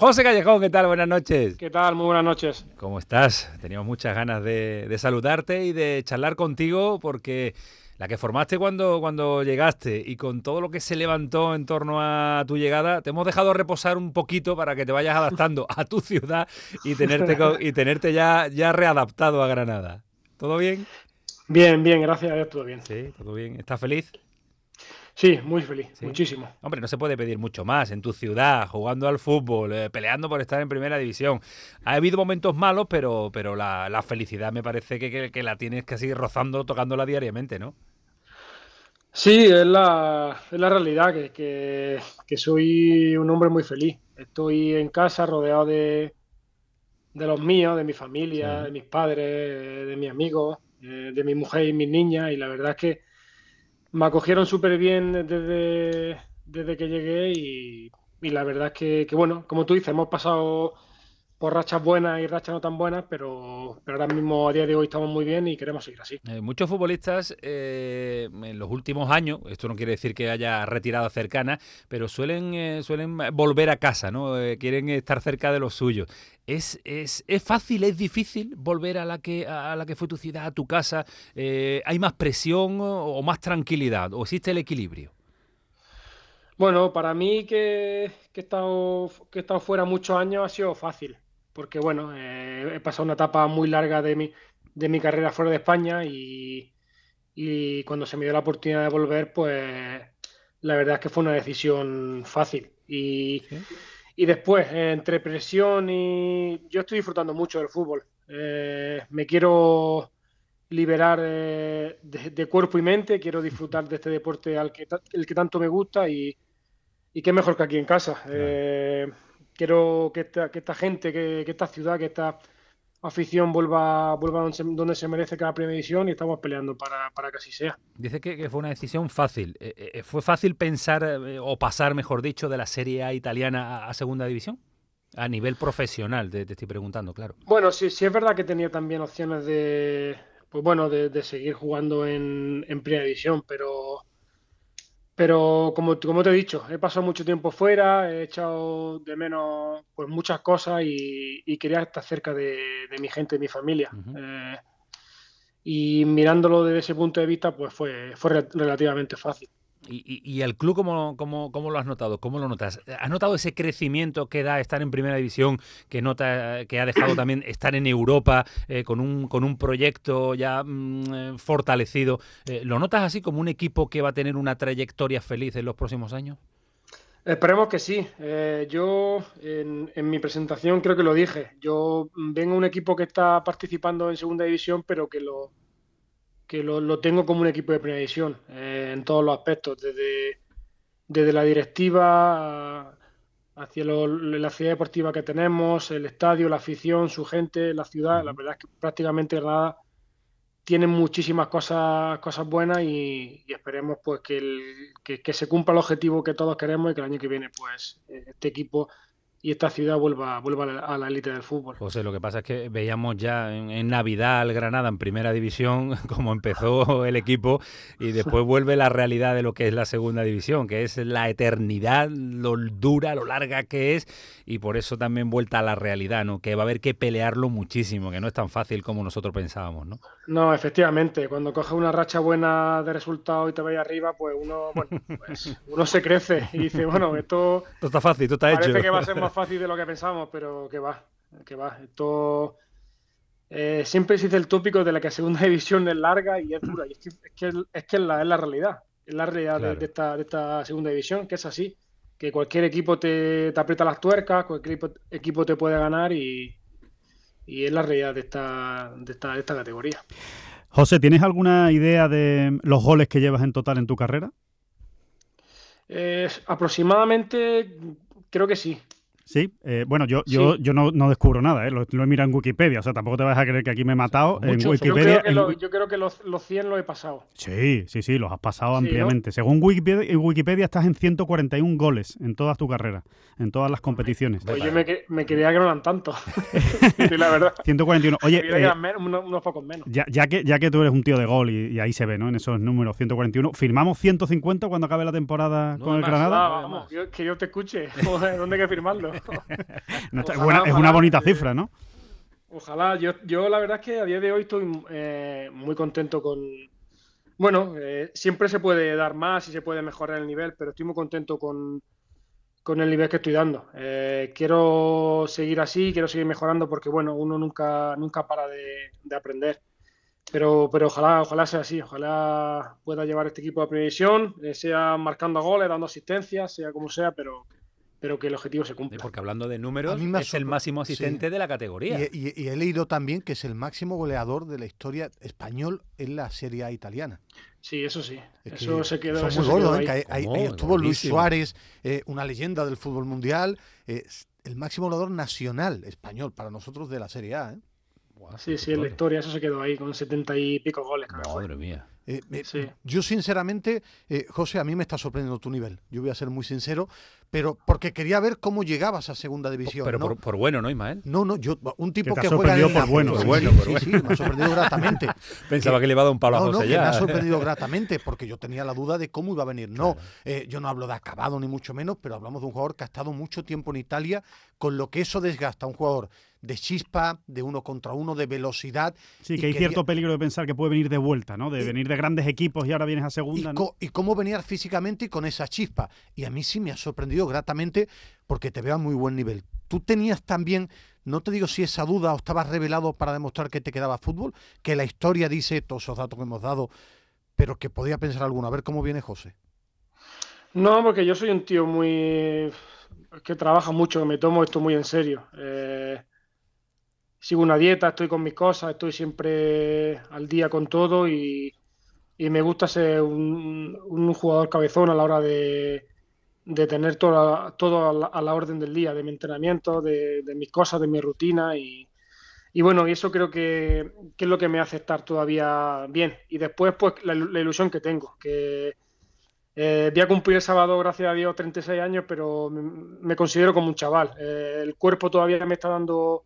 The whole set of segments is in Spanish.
José Callejón, ¿qué tal? Buenas noches. ¿Qué tal? Muy buenas noches. ¿Cómo estás? Teníamos muchas ganas de, saludarte y de charlar contigo porque la que formaste cuando, cuando llegaste y con todo lo que se levantó en torno a tu llegada, te hemos dejado reposar un poquito para que te vayas adaptando a tu ciudad y tenerte, y tenerte ya, ya readaptado a Granada. ¿Todo bien? Bien, bien, gracias a Dios, todo bien. Sí, todo bien. ¿Estás feliz? Sí, muy feliz, muchísimo. Hombre, no se puede pedir mucho más en tu ciudad, jugando al fútbol, eh, peleando por estar en primera división. Ha habido momentos malos, pero, pero la, felicidad me parece que, la tienes casi rozando, tocándola diariamente, ¿no? Sí, es la, es la realidad, que, que, soy un hombre muy feliz. Estoy en casa rodeado de, de los míos, de mi familia, de mis padres, de mis amigos, eh, de mi mujer y mis niñas, y la verdad es que me acogieron súper bien desde, desde que llegué y, la verdad es que, bueno, como tú dices, hemos pasado por rachas buenas y rachas no tan buenas, pero, pero ahora mismo a día de hoy estamos muy bien y queremos seguir así. Eh, muchos futbolistas eh, en los últimos años, esto no quiere decir que haya retirado cercana, pero suelen, eh, suelen volver a casa, ¿no? quieren estar cerca de los suyos. ¿Es, es, ¿Es, fácil, es difícil volver a la que, a la que fue tu ciudad, a tu casa? ¿Hay más presión o más tranquilidad? ¿O existe el equilibrio? Bueno, para mí que, que, he estado, que he estado fuera muchos años ha sido fácil porque bueno, eh, he pasado una etapa muy larga de mi, de mi carrera fuera de España y, cuando se me dio la oportunidad de volver, pues la verdad es que fue una decisión fácil. Y, después, entre presión y... Yo estoy disfrutando mucho del fútbol. Eh, me quiero liberar eh, de, cuerpo y mente, quiero disfrutar de este deporte al que, el que tanto me gusta y, y qué mejor que aquí en casa quiero que esta, que esta gente, que, esta ciudad, que esta afición vuelva, vuelva donde, se, merece cada primera división y estamos peleando para, que así sea. Dice que, fue una decisión fácil. Eh, eh, ¿Fue fácil pensar eh, o pasar, mejor dicho, de la Serie A italiana a, segunda división? A nivel profesional, te, estoy preguntando, claro. Bueno, sí, sí es verdad que tenía también opciones de, pues bueno, de, seguir jugando en, en primera división, pero pero como, como te he dicho, he pasado mucho tiempo fuera, he echado de menos pues muchas cosas y, quería estar cerca de, mi gente, de mi familia. Eh, y mirándolo desde ese punto de vista, pues fue, fue relativamente fácil. ¿Y, y, el club ¿cómo, cómo, cómo, lo has notado? ¿Cómo lo notas? ¿Has notado ese crecimiento que da estar en primera división, que nota que ha dejado también estar en Europa eh, con, un, con un proyecto ya mm, eh, fortalecido? Eh, ¿Lo notas así como un equipo que va a tener una trayectoria feliz en los próximos años? Esperemos que sí. yo en, en, mi presentación creo que lo dije. Yo vengo a un equipo que está participando en segunda división, pero que lo, que lo, tengo como un equipo de primera división eh, en todos los aspectos, desde, desde la directiva hacia la ciudad deportiva que tenemos, el estadio, la afición, su gente, la ciudad. La verdad es que prácticamente Granada tiene muchísimas cosas, cosas buenas y, esperemos pues que, el, que, se cumpla el objetivo que todos queremos y que el año que viene pues este equipo y esta ciudad vuelva, vuelva a la élite del fútbol. José, lo que pasa es que veíamos ya en, Navidad al Granada en primera división, como empezó el equipo, y después vuelve la realidad de lo que es la segunda división, que es la eternidad, lo dura, lo larga que es, y por eso también vuelta a la realidad, ¿no? Que va a haber que pelearlo muchísimo, que no es tan fácil como nosotros pensábamos, ¿no? No, efectivamente, cuando coges una racha buena de resultados y te vayas arriba, pues uno, bueno, pues uno se crece y dice, bueno, esto... Esto está fácil, esto está hecho. que va a ser fácil de lo que pensamos, pero que va, que va. Esto eh, siempre se dice el tópico de la que segunda división es larga y es dura. Y es que es, que, es, la, es la realidad. Es la realidad de, esta, de esta segunda división, que es así. Que cualquier equipo te, te aprieta las tuercas, cualquier equipo, te puede ganar y, y es la realidad de esta, de esta, de esta categoría. José, ¿tienes alguna idea de los goles que llevas en total en tu carrera? Eh, aproximadamente, creo que sí. Sí, eh, bueno, yo, yo, yo no, no, descubro nada, ¿eh? lo, he mirado en Wikipedia, o sea, tampoco te vas a creer que aquí me he matado. En Wikipedia, yo, creo que los, los 100 los he pasado. Sí, sí, sí, los has pasado ampliamente. Según Wikipedia, Wikipedia, estás en 141 goles en toda tu carrera, en todas las competiciones. Pues yo me, me creía que no eran tantos, la verdad. 141. Oye, eh, unos, pocos menos. Ya, ya, que, ya que tú eres un tío de gol y, ahí se ve, ¿no? En esos números, 141. ¿Firmamos 150 cuando acabe la temporada con el Granada? vamos, que yo te escuche. ¿Dónde hay que firmarlo? Es, una bonita cifra, ¿no? Ojalá, yo, yo la verdad es que a día de hoy estoy eh, muy contento con... Bueno, eh, siempre se puede dar más y se puede mejorar el nivel, pero estoy muy contento con, con el nivel que estoy dando. Eh, quiero seguir así, quiero seguir mejorando porque, bueno, uno nunca, nunca para de, aprender. Pero, pero ojalá, ojalá sea así, ojalá pueda llevar este equipo a previsión, eh, sea marcando goles, dando asistencias, sea como sea, pero pero que el objetivo se cumpla. Porque hablando de números, es el máximo asistente de la categoría. Y, he leído también que es el máximo goleador de la historia español en la Serie A italiana. Sí, eso sí. eso se quedó. muy gordo, ¿eh? ahí. estuvo Luis Suárez, eh, una leyenda del fútbol mundial, eh, el máximo goleador nacional español para nosotros de la Serie A. ¿eh? Sí, sí, en la historia eso se quedó ahí con setenta y pico goles. Madre mía. Eh, yo sinceramente, eh, José, a mí me está sorprendiendo tu nivel. Yo voy a ser muy sincero, pero porque quería ver cómo llegabas a segunda división. Pero por, bueno, ¿no, Ismael? No, no, yo, un tipo que, que juega en por bueno. Por bueno, sí, sí, me ha sorprendido gratamente. Pensaba que, le iba a dar un palo a José no, ya. me ha sorprendido gratamente porque yo tenía la duda de cómo iba a venir. No, eh, yo no hablo de acabado ni mucho menos, pero hablamos de un jugador que ha estado mucho tiempo en Italia, con lo que eso desgasta a un jugador de chispa, de uno contra uno, de velocidad. Sí, que hay cierto peligro de pensar que puede venir de vuelta, ¿no? De venir de grandes equipos y ahora vienes a segunda. Y, y cómo venir físicamente y con esa chispa. Y a mí sí me ha sorprendido gratamente porque te veo a muy buen nivel. Tú tenías también, no te digo si esa duda o estabas revelado para demostrar que te quedaba fútbol, que la historia dice todos esos datos que hemos dado, pero que podía pensar alguno. A ver cómo viene José. No, porque yo soy un tío muy que trabaja mucho, que me tomo esto muy en serio. Eh, sigo una dieta, estoy con mis cosas, estoy siempre al día con todo y, me gusta ser un, jugador cabezón a la hora de, tener todo, todo a, la, orden del día, de mi entrenamiento, de, mis cosas, de mi rutina y, bueno, y eso creo que, es lo que me hace estar todavía bien. Y después, pues, la, ilusión que tengo, que eh, voy a cumplir el sábado, gracias a Dios, 36 años, pero me, considero como un chaval. Eh, el cuerpo todavía me está dando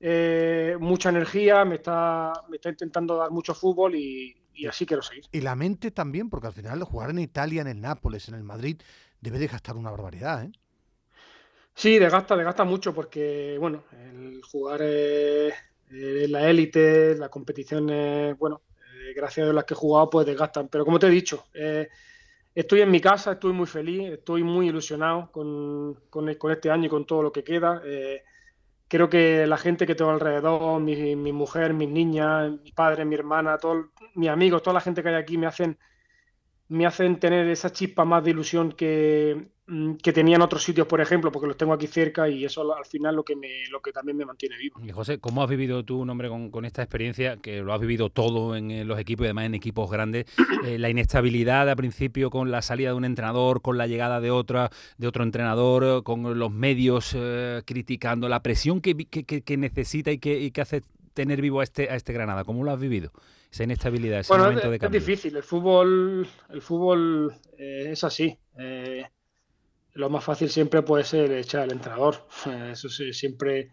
eh, mucha energía, me está, me está intentando dar mucho fútbol y, así quiero seguir. Y la mente también, porque al final jugar en Italia, en el Nápoles, en el Madrid, debe de gastar una barbaridad, ¿eh? Sí, desgasta, desgasta mucho porque, bueno, el jugar en la élite, la competición, bueno, eh, gracias a las que he jugado, pues desgastan. Pero como te he dicho, eh, estoy en mi casa, estoy muy feliz, estoy muy ilusionado con, con, con este año y con todo lo que queda. Creo que la gente que tengo alrededor, mi, mi mujer, mis niñas, mi padre, mi hermana, todos mis amigos, toda la gente que hay aquí me hacen, me hacen tener esa chispa más de ilusión que, que tenía en otros sitios, por ejemplo, porque los tengo aquí cerca y eso al final lo que me, lo que también me mantiene vivo. Y José, ¿cómo has vivido tú, un hombre, con, esta experiencia, que lo has vivido todo en, los equipos y además en equipos grandes, eh, la inestabilidad al principio con la salida de un entrenador, con la llegada de otra, de otro entrenador, con los medios eh, criticando, la presión que, que, necesita y que, y que hace tener vivo a este, a este Granada? ¿Cómo lo has vivido? esa inestabilidad, ese momento de cambio. Es difícil, el fútbol, el fútbol eh, es así. Eh, lo más fácil siempre puede ser echar al entrenador. Eh, eso sí, siempre,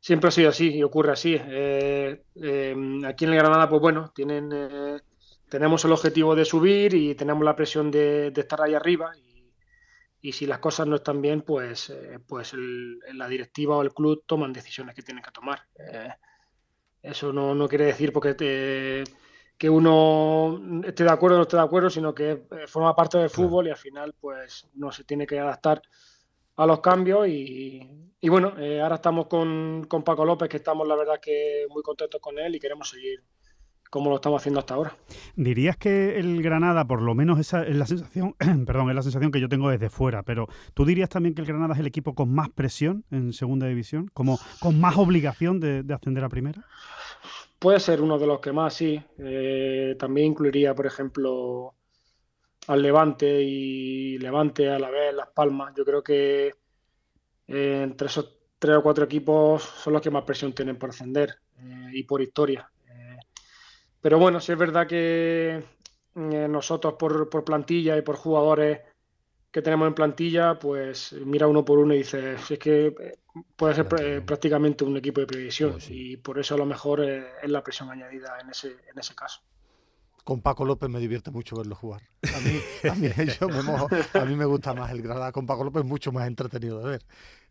siempre ha sido así y ocurre así. aquí en el Granada, pues bueno, tienen, tenemos el objetivo de subir y tenemos la presión de, estar ahí arriba. Y, si las cosas no están bien, pues, pues la directiva o el club toman decisiones que tienen que tomar. Eso no, no quiere decir porque te, que uno esté de acuerdo o no esté de acuerdo, sino que eh, forma parte del fútbol y al final pues no se tiene que adaptar a los cambios y, y bueno, eh, ahora estamos con, con, Paco López, que estamos la verdad que muy contentos con él y queremos seguir como lo estamos haciendo hasta ahora. ¿Dirías que el Granada, por lo menos esa es la sensación, perdón, es la sensación que yo tengo desde fuera, pero tú dirías también que el Granada es el equipo con más presión en segunda división, como con más obligación de, ascender a primera? Puede ser uno de los que más, sí. Eh, también incluiría, por ejemplo, al Levante y Levante a la vez, Las Palmas. Yo creo que eh, entre esos tres o cuatro equipos son los que más presión tienen por ascender eh, y por historia. Pero bueno, sí es verdad que eh, nosotros por, plantilla y por jugadores que tenemos en plantilla, pues mira uno por uno y dice, es que eh, puede ser prácticamente un equipo de previsión pues y por eso a lo mejor es la presión añadida en ese, en ese caso. con Paco López me divierte mucho verlo jugar. A mí, a mí, yo me mojo, a mí me gusta más el Granada con Paco López, mucho más entretenido de ver.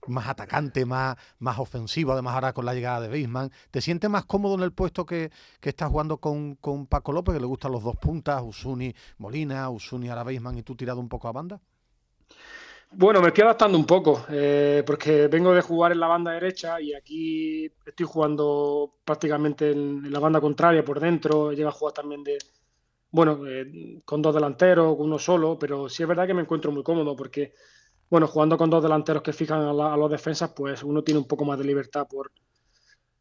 Más atacante, más, más ofensivo, además ahora con la llegada de Beisman. ¿Te sientes más cómodo en el puesto que, que estás jugando con, con, Paco López, que le gustan los dos puntas, Usuni Molina, Usuni ahora Beisman y tú tirado un poco a banda? Bueno, me estoy adaptando un poco, eh, porque vengo de jugar en la banda derecha y aquí estoy jugando prácticamente en, la banda contraria por dentro. Llega a jugar también de, bueno, eh, con dos delanteros, uno solo, pero sí es verdad que me encuentro muy cómodo porque, bueno, jugando con dos delanteros que fijan a, los defensas, pues uno tiene un poco más de libertad por,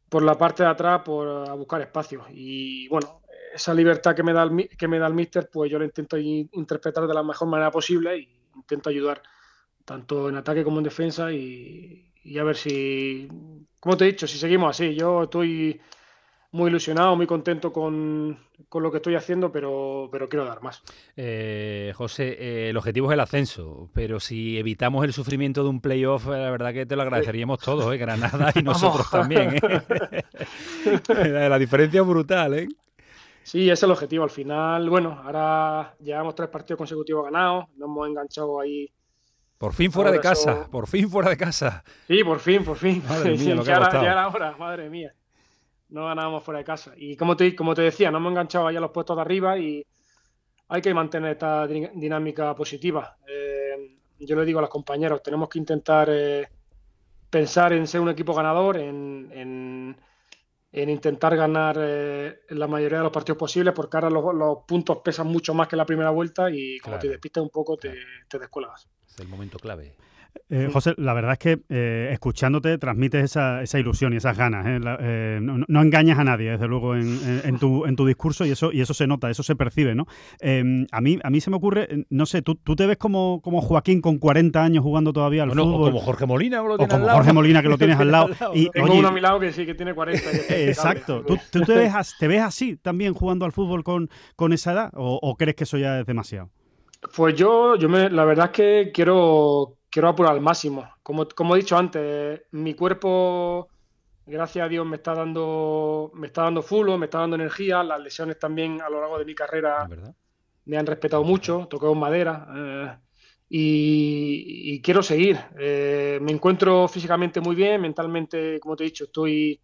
por la parte de atrás, por a buscar espacio. Y bueno, esa libertad que me da el, que me da el míster, pues yo la intento interpretar de la mejor manera posible y intento ayudar tanto en ataque como en defensa y, y a ver si, como te he dicho, si seguimos así, yo estoy muy ilusionado, muy contento con, lo que estoy haciendo, pero, pero quiero dar más. Eh, José, eh, el objetivo es el ascenso, pero si evitamos el sufrimiento de un playoff, eh, la verdad que te lo agradeceríamos todos, ¿eh? Granada y nosotros también. la diferencia es brutal, ¿eh? Sí, es el objetivo. Al final, bueno, ahora llevamos tres partidos consecutivos ganados, nos hemos enganchado ahí. Por fin fuera de casa, por fin fuera de casa. Sí, por fin, por fin. Madre mía, ya, era hora, madre mía no ganábamos fuera de casa. Y como te, como te decía, no hemos enganchado ahí a los puestos de arriba y hay que mantener esta dinámica positiva. Eh, yo le digo a los compañeros, tenemos que intentar eh, pensar en ser un equipo ganador, en, intentar ganar eh, la mayoría de los partidos posibles, porque ahora los, puntos pesan mucho más que la primera vuelta y como te despistas un poco, te, te descuelgas. Es el momento clave. Eh, José, la verdad es que eh, escuchándote transmites esa, esa, ilusión y esas ganas. ¿eh? no, engañas a nadie, desde luego, en, tu, en tu discurso y eso, y eso se nota, eso se percibe. ¿no? Em, a, mí, a mí se me ocurre, no sé, ¿tú, tú te ves como, como Joaquín con 40 años jugando todavía al fútbol? O como Jorge Molina, o como Jorge Molina que lo tienes al lado. y, Tengo uno a mi lado que sí, que tiene 40. exacto. ¿Tú, te, ves, te ves así también jugando al fútbol con, con esa edad o, o crees que eso ya es demasiado? Pues yo, yo me, la verdad es que quiero, quiero apurar al máximo. Como, como he dicho antes, mi cuerpo, gracias a Dios, me está dando, me está dando fulo, me está dando energía. Las lesiones también a lo largo de mi carrera me han respetado mucho, toqué con madera. Eh, y, quiero seguir. Eh, me encuentro físicamente muy bien, mentalmente, como te he dicho, estoy,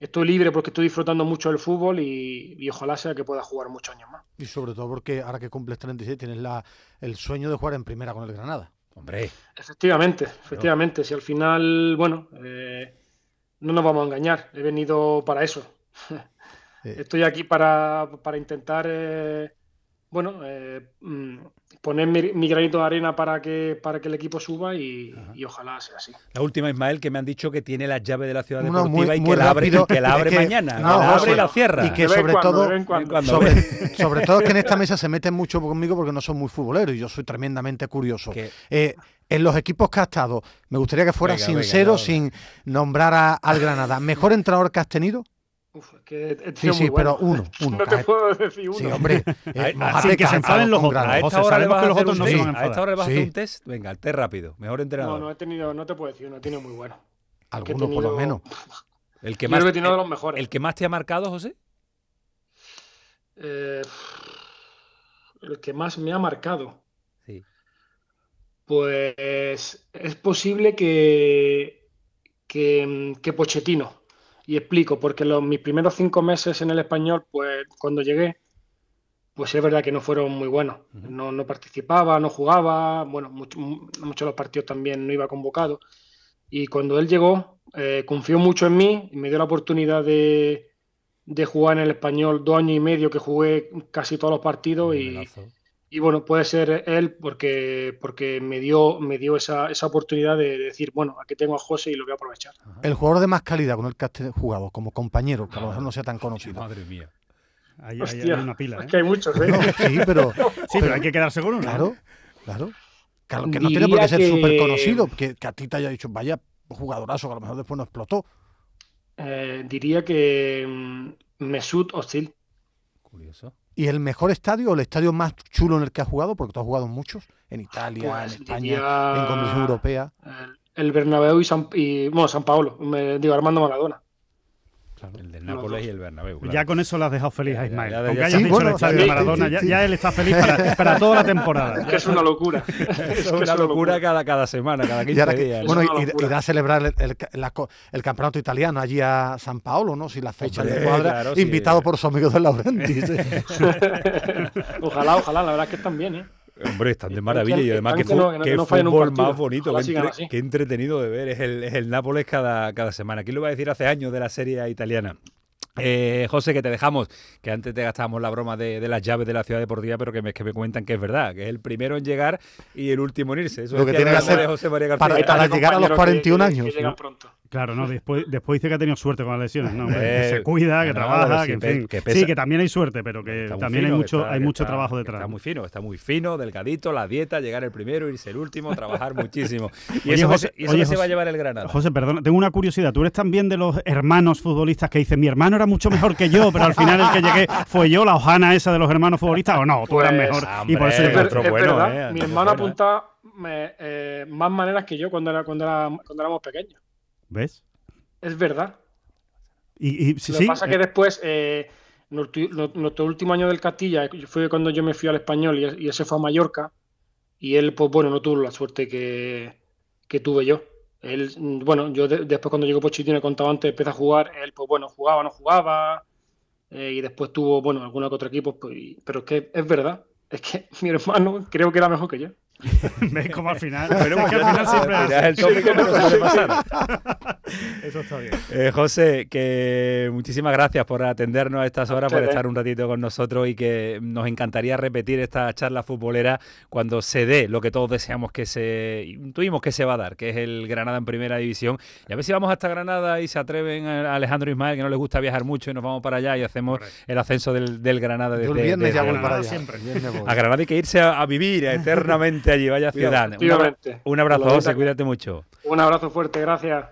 estoy libre porque estoy disfrutando mucho del fútbol y, y, ojalá sea que pueda jugar muchos años más. Y sobre todo porque ahora que cumples 36 tienes la, el sueño de jugar en primera con el Granada. Hombre. Efectivamente, efectivamente. Si al final, bueno, eh, no nos vamos a engañar. He venido para eso. Estoy aquí para, para intentar, eh, bueno, eh, mm, poner mi, granito de arena para que, para que el equipo suba y, ojalá sea así. La última, Ismael, que me han dicho que tiene la llave de la ciudad deportiva y que, la abre, que la abre mañana. la abre y la cierra. Y que sobre todo, sobre, todo es que en esta mesa se meten mucho conmigo porque no son muy futboleros y yo soy tremendamente curioso. Eh, en los equipos que has estado, me gustaría que fuera sincero sin nombrar al Granada. ¿Mejor entrenador que has tenido? Uf, que sí, sí, pero uno, uno. No te puedo decir uno. Sí, hombre. Eh, Así que se enfaden los otros. A esta hora le vas a hacer un, sí, a esta hora le vas a hacer un test. Venga, el test rápido. Mejor entrenador. No, no he tenido, no te puedo decir, no he tenido muy bueno. Alguno por lo menos. El que, más, creo que de los mejores. ¿El que más te ha marcado, José? Eh, el que más me ha marcado. Sí. Pues es posible que, que, que Pochettino y explico, porque los, mis primeros cinco meses en el español, pues cuando llegué, pues es verdad que no fueron muy buenos. No, no participaba, no jugaba, bueno, muchos de los partidos también no iba convocado. Y cuando él llegó, eh, confió mucho en mí y me dio la oportunidad de, de, jugar en el español dos años y medio que jugué casi todos los partidos y, y bueno, puede ser él porque, porque me dio, me dio esa, esa oportunidad de decir, bueno, aquí tengo a José y lo voy a aprovechar. El jugador de más calidad con el que has jugado, como compañero, que a lo mejor no sea tan conocido. Madre mía. Hay, hay, una pila. ¿eh? Es que hay muchos, ¿eh? sí, pero, sí, pero, hay que quedarse con uno. Claro, claro. Claro, que no tiene por qué ser súper conocido, que, que, a ti te haya dicho, vaya jugadorazo, que a lo mejor después no explotó. Eh, diría que mm, Mesut Özil. Curioso. ¿Y el mejor estadio o el estadio más chulo en el que has jugado? Porque tú has jugado muchos, en Italia, pues en España, en Comisión Europea. El, Bernabéu y San, y, bueno, San Paolo, me digo Armando Maradona. El del Nápoles y el Bernabéu. claro. Ya con eso lo has dejado feliz a Ismael. ya, ya, Con que ya. hayas Sí, dicho bueno, el estadio de sí, Maradona, sí, ya, sí. ya él está feliz para, para toda la temporada. Es que es una locura. Es que Es una locura cada, cada semana, cada 15 Y ahora que- días. ¿no? bueno, locura. irá a celebrar el, el- la co- el campeonato italiano allí a San Paolo, ¿no? Si la fecha Hombre, le cuadra, claro, sí. invitado por su amigo de Laurenti. sí. Ojalá, ojalá, la verdad es que están bien, ¿eh? Hombre, están de maravilla y además que, que no- que fútbol más bonito, qué, entre- entretenido de ver es el, es el Nápoles cada, cada semana. ¿Quién lo iba a decir hace años de la serie italiana? Eh, José, que te dejamos, que antes te gastábamos la broma de, de las llaves de la ciudad deportiva, pero que me, que me cuentan que es verdad, que es el primero en llegar y el último en irse. Eso Lo que tiene que hacer José María García. para- llegar a los compañeros 41 que- años, que llegan ¿no? pronto. Claro, no, después, después dice que ha tenido suerte con las lesiones, ¿no? hombre, que Eh, se cuida, que trabaja, que en pe- fin. que pesa- sí, que también hay suerte, pero que también fino, hay mucho, está- hay mucho está- trabajo detrás. Está muy fino, está muy fino, delgadito, la dieta, llegar el primero, irse el último, trabajar muchísimo. Y Oye, eso, José- eso oye, que se va a llevar el Granada. José, perdona, tengo una curiosidad. Tú eres también de los hermanos futbolistas que dicen, mi hermano era mucho mejor que yo, pero al final el que llegué fue yo, la hojana esa de los hermanos futbolistas, o no, tú eras Pues, mejor. y por eso Es, otro es bueno, verdad, eh, mi otro hermano bueno, apunta me- eh, más maneras que yo cuando, era, cuando, era, cuando éramos pequeños. ¿Ves? Es verdad. Y, y- sí, Lo sí, que pasa es eh, que después, eh, nuestro, nuestro último año del Castilla fue cuando yo me fui al español y, y ese fue a Mallorca. Y él, pues bueno, no tuvo la suerte que, que tuve yo. Él, bueno, yo de- después cuando llegó Pochettino, he contado antes, empecé a jugar. Él, pues bueno, jugaba, no jugaba. eh, y después tuvo, bueno, alguna que otro equipo. Pues, y- pero es que es verdad. Es que mi hermano creo que era mejor que yo. ves como al final. Es que al final ya siempre dirás el tópico, pero suele pasar. Eso está bien. Eh, José, que muchísimas gracias por atendernos a estas horas, por estar un ratito con nosotros y que nos encantaría repetir esta charla futbolera cuando se dé lo que todos deseamos que se intuimos que se va a dar, que es el Granada en primera división. Y a ver si vamos hasta Granada y se atreven a Alejandro Ismael, que no les gusta viajar mucho, y nos vamos para allá y hacemos el ascenso del, del Granada desde, Yo el viernes ya desde- voy para allá. siempre. voy. A Granada hay que irse a, a vivir eternamente allí, vaya ciudad. Un abrazo, José, cuídate mucho. Un abrazo fuerte, gracias.